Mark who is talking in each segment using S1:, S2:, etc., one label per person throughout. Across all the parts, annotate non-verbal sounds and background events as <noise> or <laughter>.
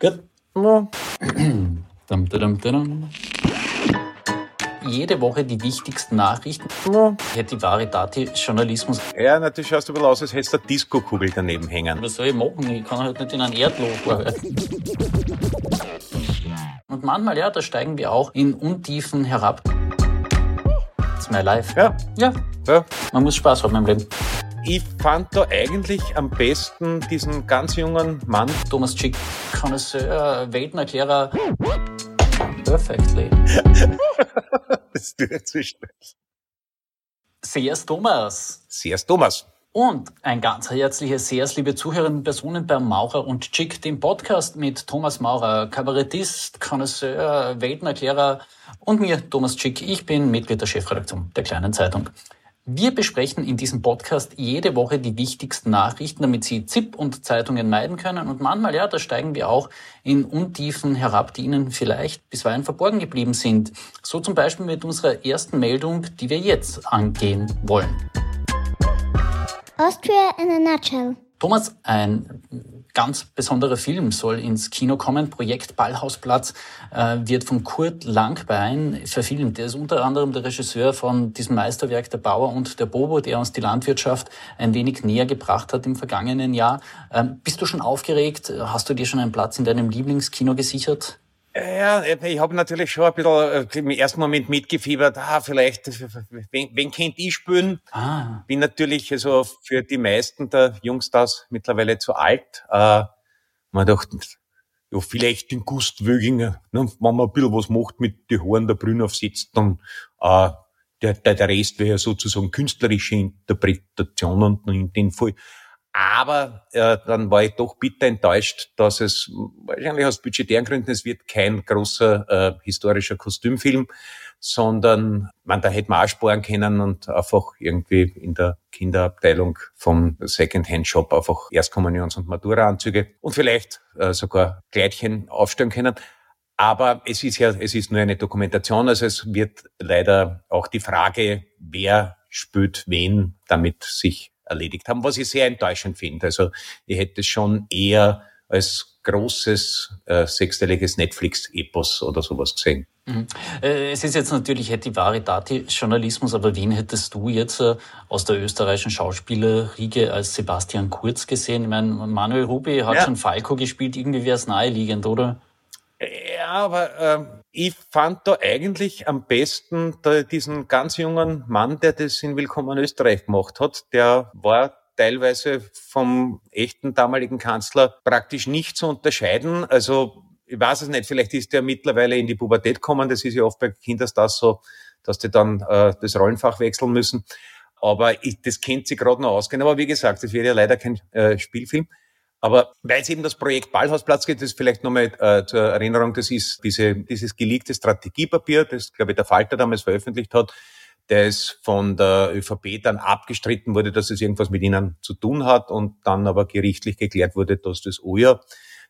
S1: Gut. Ja. <clears throat> dum, dum, dum, Jede Woche die wichtigsten Nachrichten. Ja. Hätte Varidati Journalismus.
S2: Ja, natürlich schaust du ein bisschen aus, als hättest du eine Disco-Kugel daneben hängen.
S1: Was soll ich machen? Ich kann halt nicht in ein Erdloch arbeiten. Und manchmal, ja, da steigen wir auch in Untiefen herab. It's my life.
S2: Ja.
S1: Ja.
S2: ja.
S1: Man muss Spaß haben im Leben.
S2: Ich fand da eigentlich am besten diesen ganz jungen Mann.
S1: Thomas Schick, Connoisseur, Weltenerklärer. Perfectly. <laughs>
S2: das tut so schnell.
S1: Sehr's Thomas.
S2: Sehr's Thomas.
S1: Und ein ganz herzliches Sehr's, liebe Zuhörerinnen und Personen bei Maurer und Chick, dem Podcast mit Thomas Maurer, Kabarettist, Connoisseur, Weltenerklärer und mir, Thomas Chick. Ich bin Mitglied der Chefredaktion der Kleinen Zeitung. Wir besprechen in diesem Podcast jede Woche die wichtigsten Nachrichten, damit Sie ZIP und Zeitungen meiden können. Und manchmal, ja, da steigen wir auch in Untiefen herab, die Ihnen vielleicht bisweilen verborgen geblieben sind. So zum Beispiel mit unserer ersten Meldung, die wir jetzt angehen wollen.
S3: Austria in a nutshell.
S1: Thomas, ein ganz besonderer Film soll ins Kino kommen. Projekt Ballhausplatz äh, wird von Kurt Langbein verfilmt. Der ist unter anderem der Regisseur von diesem Meisterwerk Der Bauer und der Bobo, der uns die Landwirtschaft ein wenig näher gebracht hat im vergangenen Jahr. Ähm, bist du schon aufgeregt? Hast du dir schon einen Platz in deinem Lieblingskino gesichert?
S2: Ja, ich habe natürlich schon ein bisschen äh, im ersten Moment mitgefiebert, ah, vielleicht, wen, wen kennt ich spielen? Ah. Bin natürlich also für die meisten der Jungstars mittlerweile zu alt. Äh, man dachte, ja, vielleicht den Gust Wöginger, ne, wenn man ein bisschen was macht mit den Haaren der Brünn aufsetzt, dann äh, der, der, der Rest wäre ja sozusagen künstlerische Interpretation und in dem Fall aber äh, dann war ich doch bitter enttäuscht, dass es wahrscheinlich aus budgetären Gründen, es wird kein großer äh, historischer Kostümfilm, sondern man da hätte man auch sparen können und einfach irgendwie in der Kinderabteilung vom Secondhand-Shop einfach Erstkommunions- und Matura-Anzüge und vielleicht äh, sogar Kleidchen aufstellen können. Aber es ist ja, es ist nur eine Dokumentation, also es wird leider auch die Frage, wer spürt wen, damit sich erledigt haben, was ich sehr enttäuschend finde. Also ich hätte es schon eher als großes äh, sechsteiliges Netflix-Epos oder sowas gesehen.
S1: Mhm. Äh, es ist jetzt natürlich hätte Varidati Journalismus, aber wen hättest du jetzt äh, aus der österreichischen Schauspielerriege als Sebastian Kurz gesehen? Ich meine, Manuel Rubi hat ja. schon Falco gespielt, irgendwie wäre es naheliegend, oder?
S2: Ja, aber äh, ich fand da eigentlich am besten diesen ganz jungen Mann, der das in Willkommen Österreich gemacht hat. Der war teilweise vom echten damaligen Kanzler praktisch nicht zu unterscheiden. Also ich weiß es nicht, vielleicht ist der mittlerweile in die Pubertät gekommen. Das ist ja oft bei Kinderstars so, dass die dann äh, das Rollenfach wechseln müssen. Aber ich, das kennt sie gerade noch ausgehen. Aber wie gesagt, das wäre ja leider kein äh, Spielfilm. Aber weil es eben das Projekt Ballhausplatz geht, das vielleicht nochmal äh, zur Erinnerung, das ist diese, dieses geleakte Strategiepapier, das, glaube ich, der Falter damals veröffentlicht hat, ist von der ÖVP dann abgestritten wurde, dass es irgendwas mit ihnen zu tun hat und dann aber gerichtlich geklärt wurde, dass das OJA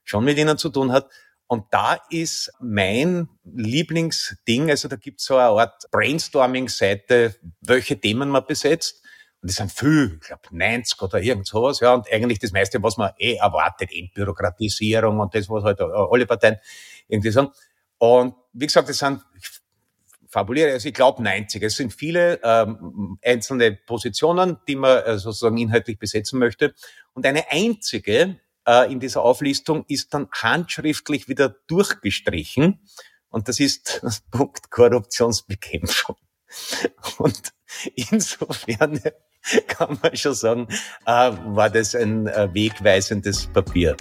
S2: schon mit ihnen zu tun hat. Und da ist mein Lieblingsding, also da gibt es so eine Art Brainstorming-Seite, welche Themen man besetzt. Und das sind viel, ich glaube 90 oder irgend sowas, ja. Und eigentlich das meiste, was man eh erwartet, Entbürokratisierung und das, was halt alle Parteien irgendwie sagen. Und wie gesagt, das sind, ich fabuliere, also ich glaube 90. Es sind viele ähm, einzelne Positionen, die man äh, sozusagen inhaltlich besetzen möchte. Und eine einzige äh, in dieser Auflistung ist dann handschriftlich wieder durchgestrichen. Und das ist <laughs> das Punkt Korruptionsbekämpfung. Und insofern <laughs> kann man schon sagen, äh, war das ein äh, wegweisendes Papier.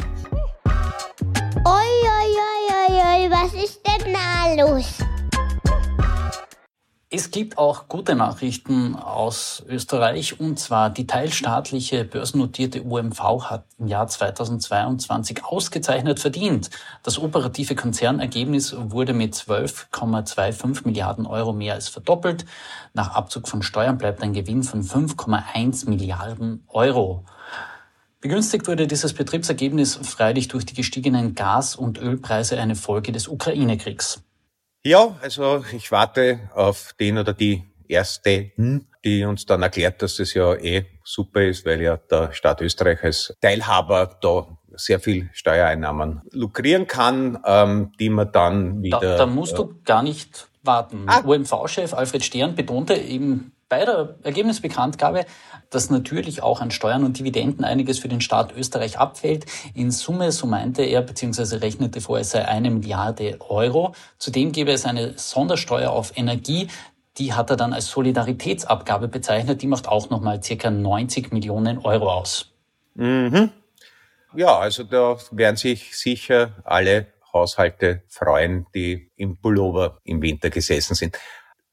S3: Oi, oi, oi, oi, oi, was ist denn da los?
S1: Es gibt auch gute Nachrichten aus Österreich und zwar die teilstaatliche börsennotierte UMV hat im Jahr 2022 ausgezeichnet verdient. Das operative Konzernergebnis wurde mit 12,25 Milliarden Euro mehr als verdoppelt. Nach Abzug von Steuern bleibt ein Gewinn von 5,1 Milliarden Euro. Begünstigt wurde dieses Betriebsergebnis freilich durch die gestiegenen Gas- und Ölpreise eine Folge des Ukraine-Kriegs.
S2: Ja, also ich warte auf den oder die erste, die uns dann erklärt, dass das ja eh super ist, weil ja der Staat Österreich als Teilhaber da sehr viel Steuereinnahmen lukrieren kann, ähm, die man dann wieder.
S1: Da, da musst äh, du gar nicht warten. Ah. OMV-Chef Alfred Stern betonte eben bei der Ergebnisbekanntgabe, dass natürlich auch an Steuern und Dividenden einiges für den Staat Österreich abfällt. In Summe, so meinte er, beziehungsweise rechnete vor, es sei eine Milliarde Euro. Zudem gäbe es eine Sondersteuer auf Energie. Die hat er dann als Solidaritätsabgabe bezeichnet. Die macht auch nochmal circa 90 Millionen Euro aus.
S2: Mhm. Ja, also da werden sich sicher alle Haushalte freuen, die im Pullover im Winter gesessen sind.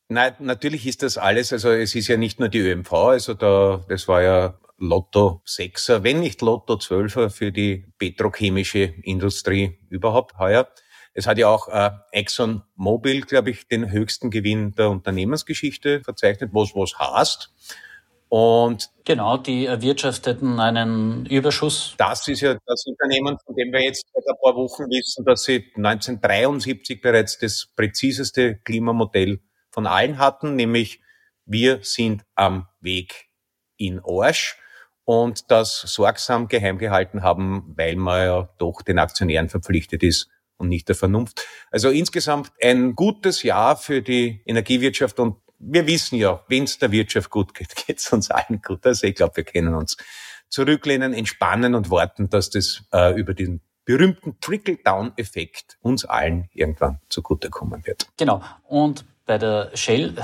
S2: Nein, natürlich ist das alles, also es ist ja nicht nur die ÖMV, also da, das war ja Lotto 6er, wenn nicht Lotto 12er für die petrochemische Industrie überhaupt heuer. Es hat ja auch äh, Exxon Mobil, glaube ich, den höchsten Gewinn der Unternehmensgeschichte verzeichnet, was was heißt.
S1: Und genau, die erwirtschafteten einen Überschuss.
S2: Das ist ja das Unternehmen, von dem wir jetzt seit ein paar Wochen wissen, dass sie 1973 bereits das präziseste Klimamodell von allen hatten, nämlich wir sind am Weg in Arsch und das sorgsam geheim gehalten haben, weil man ja doch den Aktionären verpflichtet ist und nicht der Vernunft. Also insgesamt ein gutes Jahr für die Energiewirtschaft und wir wissen ja, wenn es der Wirtschaft gut geht, <laughs> geht es uns allen gut. Also ich glaube, wir können uns zurücklehnen, entspannen und warten, dass das äh, über den berühmten Trickle-Down-Effekt uns allen irgendwann zugutekommen wird.
S1: Genau. Und bei der Shell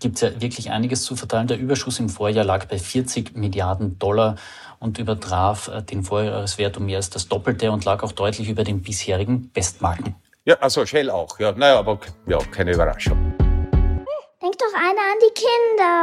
S1: gibt es ja wirklich einiges zu verteilen. Der Überschuss im Vorjahr lag bei 40 Milliarden Dollar und übertraf äh, den Vorjahreswert um mehr als das Doppelte und lag auch deutlich über den bisherigen Bestmarken.
S2: Ja, also Shell auch. Ja, naja, aber ja, keine Überraschung.
S3: Denk doch einer an die Kinder.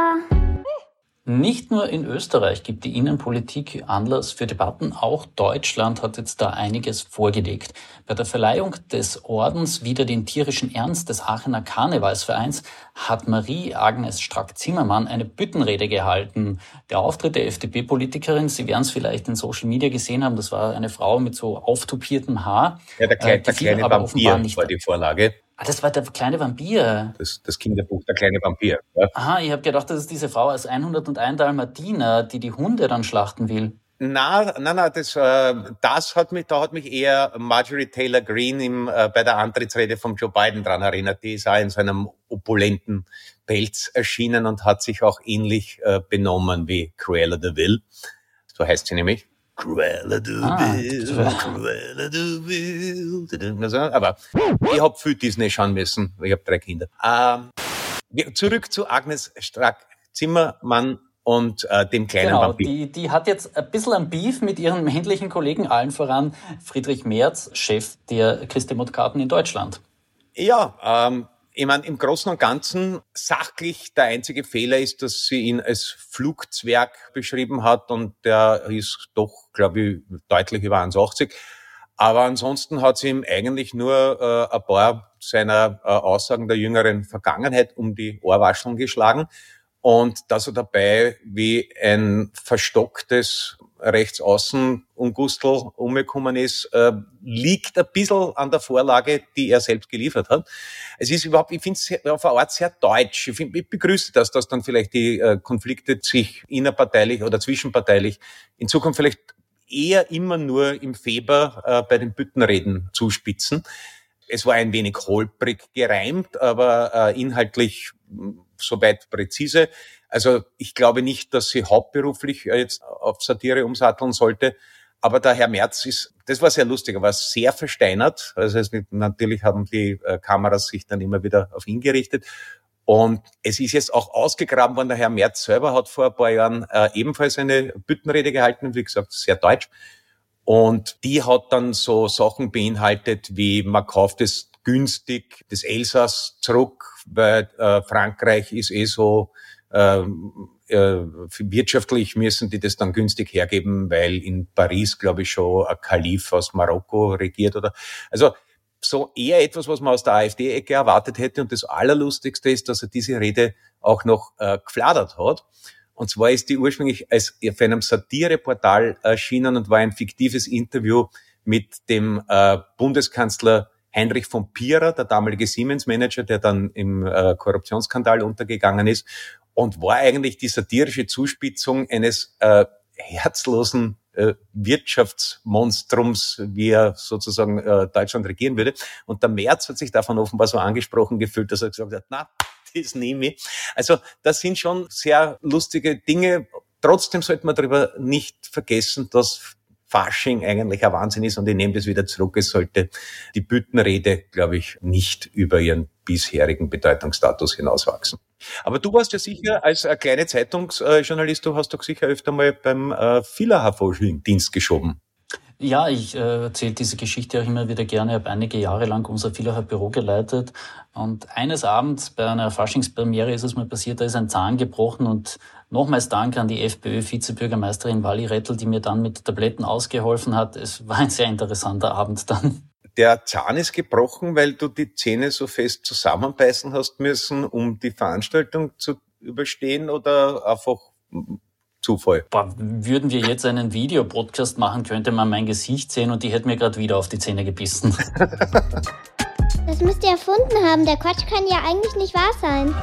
S1: Nicht nur in Österreich gibt die Innenpolitik Anlass für Debatten, auch Deutschland hat jetzt da einiges vorgelegt. Bei der Verleihung des Ordens wieder den tierischen Ernst des Aachener Karnevalsvereins hat Marie-Agnes Strack-Zimmermann eine Büttenrede gehalten. Der Auftritt der FDP-Politikerin, Sie werden es vielleicht in Social Media gesehen haben, das war eine Frau mit so auftupiertem Haar.
S2: Ja, der, Kleine, äh, der kleine aber Vampir nicht war die Vorlage.
S1: Ah, das war der kleine Vampir.
S2: Das, das Kinderbuch Der kleine Vampir. Ja.
S1: Aha, ich habe gedacht, das ist diese Frau aus 101 Dalmatiner, die die Hunde dann schlachten will.
S2: Na, na, na, das, äh, das hat mich, da hat mich eher Marjorie Taylor Greene im, äh, bei der Antrittsrede von Joe Biden dran erinnert. Die ist auch in so einem opulenten Pelz erschienen und hat sich auch ähnlich äh, benommen wie Cruella de Vil. So heißt sie nämlich. Cruella de ah, Vil, Cruella de Vil. Aber ich hab viel Disney schauen müssen. Ich habe drei Kinder. Ähm, zurück zu Agnes Strack-Zimmermann und äh, dem kleinen genau, Vampir.
S1: Die, die hat jetzt ein bisschen ein Beef mit ihren männlichen Kollegen, allen voran Friedrich Merz, Chef der Christdemokraten in Deutschland.
S2: Ja, ähm, ich meine, im Großen und Ganzen sachlich der einzige Fehler ist, dass sie ihn als Flugzwerg beschrieben hat und der ist doch, glaube ich, deutlich über 1,80. Aber ansonsten hat sie ihm eigentlich nur äh, ein paar seiner äh, Aussagen der jüngeren Vergangenheit um die Ohrwascheln geschlagen. Und dass er dabei wie ein verstocktes Rechtsaußen Gustl umgekommen ist, äh, liegt ein bisschen an der Vorlage, die er selbst geliefert hat. Es ist überhaupt, ich finde es auf eine Art sehr deutsch. Ich, find, ich begrüße das, dass dann vielleicht die äh, Konflikte sich innerparteilich oder zwischenparteilich in Zukunft vielleicht eher immer nur im Feber äh, bei den Büttenreden zuspitzen. Es war ein wenig holprig gereimt, aber äh, inhaltlich soweit präzise. Also ich glaube nicht, dass sie hauptberuflich äh, jetzt auf Satire umsatteln sollte. Aber der Herr Merz ist, das war sehr lustig, er war sehr versteinert. Also es, natürlich haben die äh, Kameras sich dann immer wieder auf ihn gerichtet. Und es ist jetzt auch ausgegraben worden, der Herr Merz selber hat vor ein paar Jahren äh, ebenfalls eine Büttenrede gehalten, wie gesagt, sehr deutsch. Und die hat dann so Sachen beinhaltet, wie man kauft es günstig das Elsass zurück, weil äh, Frankreich ist eh so äh, äh, wirtschaftlich müssen die das dann günstig hergeben, weil in Paris, glaube ich, schon ein Kalif aus Marokko regiert oder also so eher etwas, was man aus der AfD-Ecke erwartet hätte. Und das Allerlustigste ist, dass er diese Rede auch noch äh, gefladert hat. Und zwar ist die ursprünglich als auf einem Satireportal erschienen und war ein fiktives Interview mit dem äh, Bundeskanzler Heinrich von Pierer, der damalige Siemens-Manager, der dann im äh, Korruptionsskandal untergegangen ist und war eigentlich die satirische Zuspitzung eines äh, herzlosen äh, Wirtschaftsmonstrums, wie er sozusagen äh, Deutschland regieren würde. Und der Merz hat sich davon offenbar so angesprochen gefühlt, dass er gesagt hat, na, das nehme ich. Also das sind schon sehr lustige Dinge. Trotzdem sollte man darüber nicht vergessen, dass Fasching eigentlich ein Wahnsinn ist und ich nehme das wieder zurück. Es sollte die Büttenrede, glaube ich, nicht über ihren bisherigen Bedeutungsstatus hinauswachsen. Aber du warst ja sicher als äh, kleine Zeitungsjournalist, du hast doch sicher öfter mal beim äh, Villa-HV-Dienst geschoben.
S1: Ja, ich äh, erzähle diese Geschichte auch immer wieder gerne. Ich habe einige Jahre lang unser Villacher Büro geleitet. Und eines Abends bei einer Faschingspremiere ist es mir passiert, da ist ein Zahn gebrochen. Und nochmals Dank an die FPÖ-Vizebürgermeisterin Wally Rettel, die mir dann mit Tabletten ausgeholfen hat. Es war ein sehr interessanter Abend dann.
S2: Der Zahn ist gebrochen, weil du die Zähne so fest zusammenbeißen hast müssen, um die Veranstaltung zu überstehen oder einfach Zufall.
S1: Boah, würden wir jetzt einen Videopodcast machen, könnte man mein Gesicht sehen und die hätte mir gerade wieder auf die Zähne gebissen. <laughs>
S3: das müsst ihr erfunden haben. Der Quatsch kann ja eigentlich nicht wahr sein.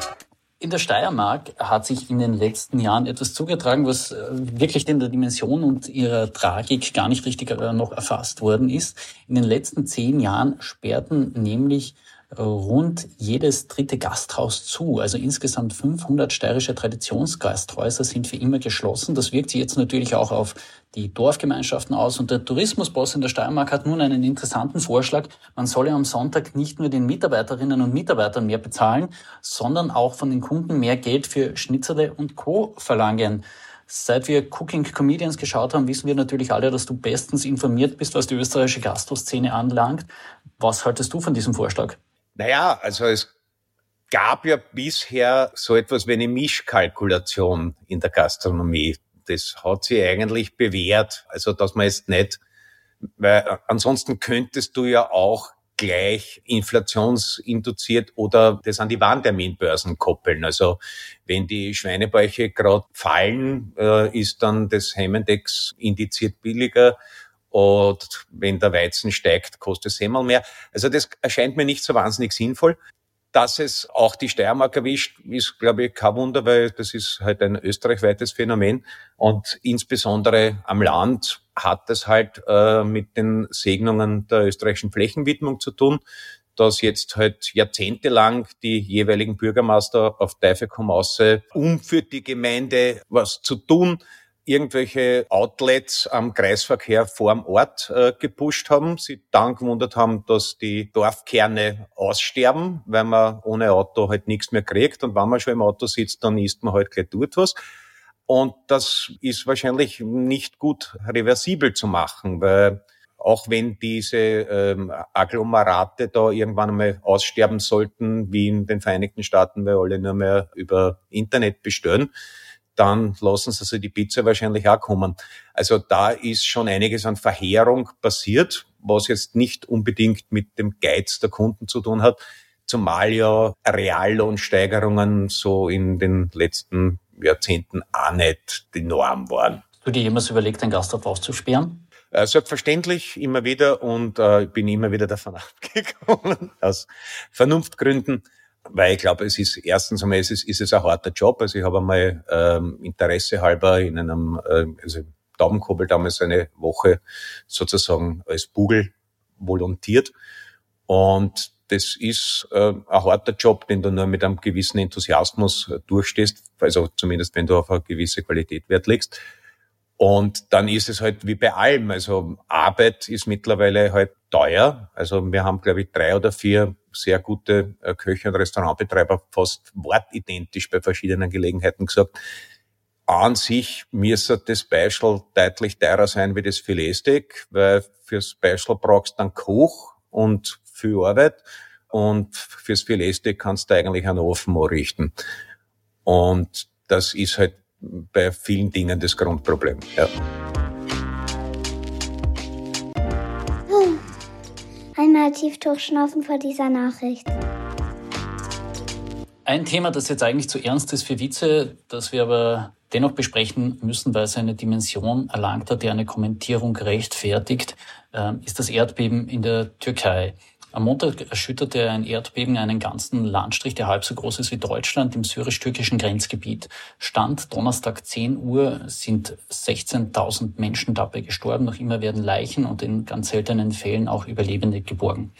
S1: In der Steiermark hat sich in den letzten Jahren etwas zugetragen, was äh, wirklich in der Dimension und ihrer Tragik gar nicht richtig äh, noch erfasst worden ist. In den letzten zehn Jahren sperrten nämlich rund jedes dritte Gasthaus zu. Also insgesamt 500 steirische Traditionsgasthäuser sind für immer geschlossen. Das wirkt sich jetzt natürlich auch auf die Dorfgemeinschaften aus. Und der Tourismusboss in der Steiermark hat nun einen interessanten Vorschlag. Man solle am Sonntag nicht nur den Mitarbeiterinnen und Mitarbeitern mehr bezahlen, sondern auch von den Kunden mehr Geld für Schnitzerle und Co. verlangen. Seit wir Cooking Comedians geschaut haben, wissen wir natürlich alle, dass du bestens informiert bist, was die österreichische Gasthausszene anlangt. Was haltest du von diesem Vorschlag?
S2: Naja, also es gab ja bisher so etwas wie eine Mischkalkulation in der Gastronomie. Das hat sich eigentlich bewährt. Also, dass man jetzt nicht, weil ansonsten könntest du ja auch gleich inflationsinduziert oder das an die Warnterminbörsen koppeln. Also wenn die Schweinebäuche gerade fallen, äh, ist dann das Hemmendex indiziert billiger und wenn der Weizen steigt, kostet es Semmel mehr. Also das erscheint mir nicht so wahnsinnig sinnvoll. Dass es auch die Steiermark erwischt, ist, glaube ich, kein Wunder, weil das ist halt ein österreichweites Phänomen. Und insbesondere am Land hat es halt äh, mit den Segnungen der österreichischen Flächenwidmung zu tun, dass jetzt halt jahrzehntelang die jeweiligen Bürgermeister auf Teufel komm um für die Gemeinde was zu tun, irgendwelche Outlets am Kreisverkehr vorm Ort äh, gepusht haben, sie dann gewundert haben, dass die Dorfkerne aussterben, weil man ohne Auto halt nichts mehr kriegt und wenn man schon im Auto sitzt, dann isst man halt gleich dort was. Und das ist wahrscheinlich nicht gut reversibel zu machen, weil auch wenn diese ähm, Agglomerate da irgendwann einmal aussterben sollten, wie in den Vereinigten Staaten, weil alle nur mehr über Internet bestellen, dann lassen sie sich die Pizza wahrscheinlich auch kommen. Also da ist schon einiges an Verheerung passiert, was jetzt nicht unbedingt mit dem Geiz der Kunden zu tun hat, zumal ja Reallohnsteigerungen so in den letzten Jahrzehnten auch nicht die Norm waren.
S1: Hast du dir jemals überlegt, ein Gasthof auszusperren?
S2: Äh, selbstverständlich immer wieder und äh, bin immer wieder davon <laughs> abgekommen, aus Vernunftgründen weil ich glaube, es ist erstens einmal ist es, ist es ein harter Job. Also ich habe einmal ähm, Interesse halber in einem, äh, also Taubenkobel damals eine Woche sozusagen als Bugel volontiert. Und das ist äh, ein harter Job, den du nur mit einem gewissen Enthusiasmus äh, durchstehst, also zumindest wenn du auf eine gewisse Qualität Wert legst. Und dann ist es halt wie bei allem. Also Arbeit ist mittlerweile halt teuer. Also wir haben, glaube ich, drei oder vier sehr gute äh, Köche und Restaurantbetreiber fast wortidentisch bei verschiedenen Gelegenheiten gesagt, an sich müsste das Special deutlich teurer sein wie das Filetsteak, weil fürs Special brauchst du dann Koch und viel Arbeit und fürs Filetsteak kannst du eigentlich einen Ofen richten. Und das ist halt bei vielen Dingen das Grundproblem. Ja.
S3: Einmal tief durchschnaufen vor dieser Nachricht.
S1: Ein Thema, das jetzt eigentlich zu ernst ist für Witze, das wir aber dennoch besprechen müssen, weil es eine Dimension erlangt hat, die eine Kommentierung rechtfertigt, ähm, ist das Erdbeben in der Türkei. Am Montag erschütterte ein Erdbeben einen ganzen Landstrich, der halb so groß ist wie Deutschland, im syrisch-türkischen Grenzgebiet. Stand Donnerstag 10 Uhr sind 16.000 Menschen dabei gestorben. Noch immer werden Leichen und in ganz seltenen Fällen auch Überlebende geborgen.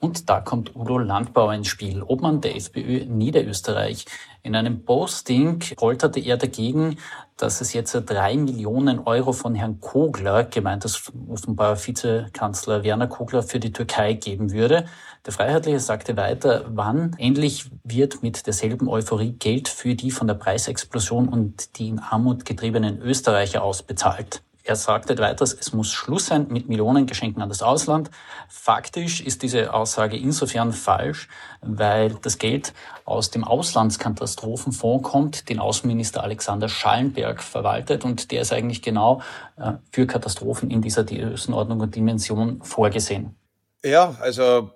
S1: Und da kommt Udo Landbauer ins Spiel, Obmann der FPÖ Niederösterreich. In einem Posting polterte er dagegen, dass es jetzt drei Millionen Euro von Herrn Kogler, gemeint ist offenbar Vizekanzler Werner Kogler, für die Türkei geben würde. Der Freiheitliche sagte weiter, wann endlich wird mit derselben Euphorie Geld für die von der Preisexplosion und die in Armut getriebenen Österreicher ausbezahlt. Er sagte weiters, es muss Schluss sein mit Millionengeschenken an das Ausland. Faktisch ist diese Aussage insofern falsch, weil das Geld aus dem Auslandskatastrophenfonds kommt, den Außenminister Alexander Schallenberg verwaltet und der ist eigentlich genau äh, für Katastrophen in dieser Größenordnung und Dimension vorgesehen.
S2: Ja, also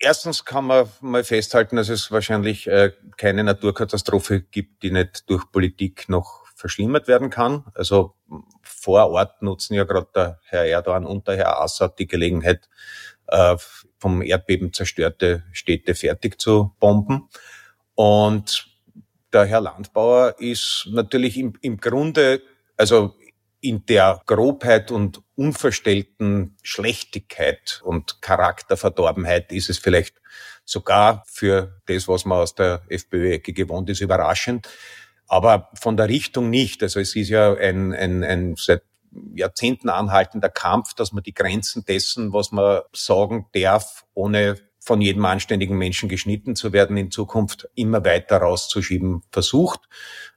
S2: erstens kann man mal festhalten, dass es wahrscheinlich äh, keine Naturkatastrophe gibt, die nicht durch Politik noch verschlimmert werden kann. Also vor Ort nutzen ja gerade der Herr Erdogan und der Herr Assad die Gelegenheit, äh, vom Erdbeben zerstörte Städte fertig zu bomben. Und der Herr Landbauer ist natürlich im, im Grunde, also in der Grobheit und unverstellten Schlechtigkeit und Charakterverdorbenheit ist es vielleicht sogar für das, was man aus der FPÖ-Ecke gewohnt ist, überraschend aber von der Richtung nicht. Also es ist ja ein, ein, ein seit Jahrzehnten anhaltender Kampf, dass man die Grenzen dessen, was man sagen darf, ohne von jedem anständigen Menschen geschnitten zu werden, in Zukunft immer weiter rauszuschieben versucht.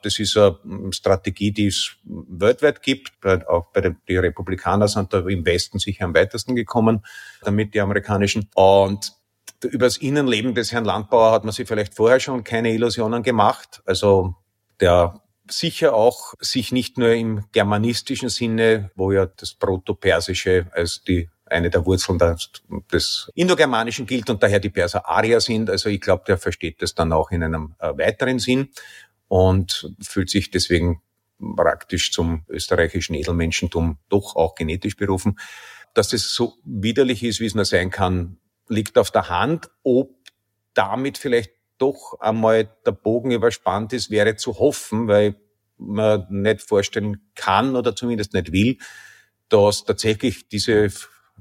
S2: Das ist eine Strategie, die es weltweit gibt. Auch bei den die Republikaner sind da im Westen sicher am weitesten gekommen, damit die amerikanischen. Und über das Innenleben des Herrn Landbauer hat man sich vielleicht vorher schon keine Illusionen gemacht. Also der sicher auch sich nicht nur im germanistischen Sinne, wo ja das Proto-Persische als die eine der Wurzeln des Indogermanischen gilt und daher die Perser Arier sind. Also ich glaube, der versteht das dann auch in einem äh, weiteren Sinn und fühlt sich deswegen praktisch zum österreichischen Edelmenschentum doch auch genetisch berufen. Dass es so widerlich ist, wie es nur sein kann, liegt auf der Hand. Ob damit vielleicht doch einmal der Bogen überspannt ist, wäre zu hoffen, weil man nicht vorstellen kann oder zumindest nicht will, dass tatsächlich diese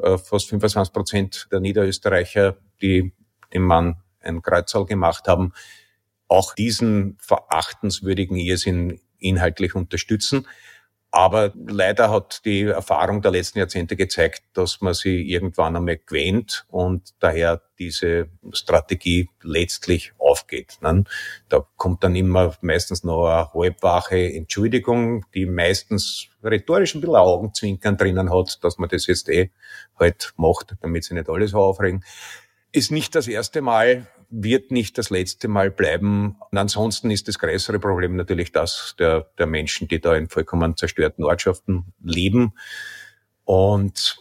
S2: äh, fast 25 Prozent der Niederösterreicher, die dem Mann ein Kreuzzahl gemacht haben, auch diesen verachtenswürdigen Irrsinn inhaltlich unterstützen. Aber leider hat die Erfahrung der letzten Jahrzehnte gezeigt, dass man sie irgendwann einmal gewähnt und daher diese Strategie letztlich aufgeht. Ne? Da kommt dann immer meistens noch eine halbwache Entschuldigung, die meistens rhetorisch ein bisschen Augenzwinkern drinnen hat, dass man das jetzt eh halt macht, damit sie nicht alles so aufregen. Ist nicht das erste Mal, wird nicht das letzte Mal bleiben. Und ansonsten ist das größere Problem natürlich das der, der Menschen, die da in vollkommen zerstörten Ortschaften leben. Und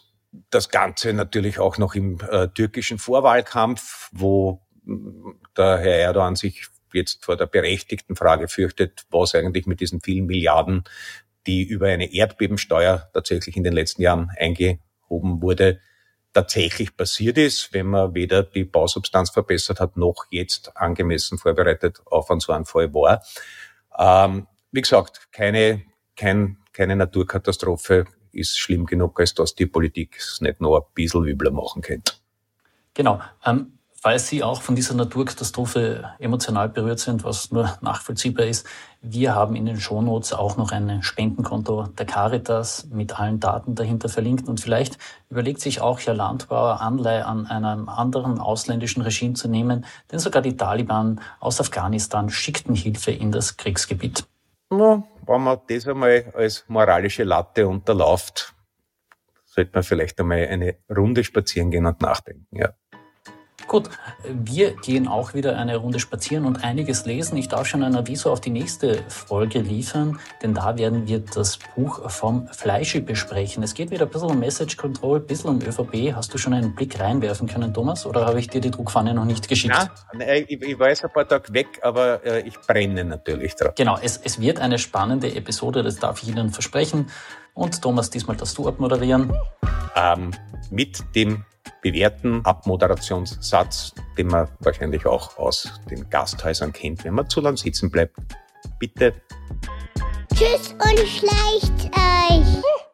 S2: das Ganze natürlich auch noch im äh, türkischen Vorwahlkampf, wo mm, der Herr Erdogan sich jetzt vor der berechtigten Frage fürchtet, was eigentlich mit diesen vielen Milliarden, die über eine Erdbebensteuer tatsächlich in den letzten Jahren eingehoben wurde, tatsächlich passiert ist, wenn man weder die Bausubstanz verbessert hat, noch jetzt angemessen vorbereitet auf einen so einen Fall war. Ähm, wie gesagt, keine, kein, keine Naturkatastrophe ist schlimm genug, als dass die Politik es nicht noch ein bisschen übler machen könnte.
S1: Genau. Ähm, Falls Sie auch von dieser Naturkatastrophe emotional berührt sind, was nur nachvollziehbar ist, wir haben in den Shownotes auch noch ein Spendenkonto der Caritas mit allen Daten dahinter verlinkt. Und vielleicht überlegt sich auch Herr Landbauer, Anleihe an einem anderen ausländischen Regime zu nehmen, denn sogar die Taliban aus Afghanistan schickten Hilfe in das Kriegsgebiet.
S2: No, wenn man das einmal als moralische Latte unterlauft, sollte man vielleicht einmal eine Runde spazieren gehen und nachdenken. Ja.
S1: Gut, wir gehen auch wieder eine Runde spazieren und einiges lesen. Ich darf schon ein Aviso auf die nächste Folge liefern, denn da werden wir das Buch vom Fleischi besprechen. Es geht wieder ein bisschen um Message Control, ein bisschen um ÖVP. Hast du schon einen Blick reinwerfen können, Thomas, oder habe ich dir die Druckpfanne noch nicht geschickt?
S2: Ja, ich, ich weiß ein paar Tage weg, aber äh, ich brenne natürlich drauf.
S1: Genau, es, es wird eine spannende Episode, das darf ich Ihnen versprechen. Und Thomas, diesmal darfst du abmoderieren.
S2: Ähm, mit dem bewährten Abmoderationssatz, den man wahrscheinlich auch aus den Gasthäusern kennt, wenn man zu lang sitzen bleibt. Bitte.
S3: Tschüss und schleicht euch.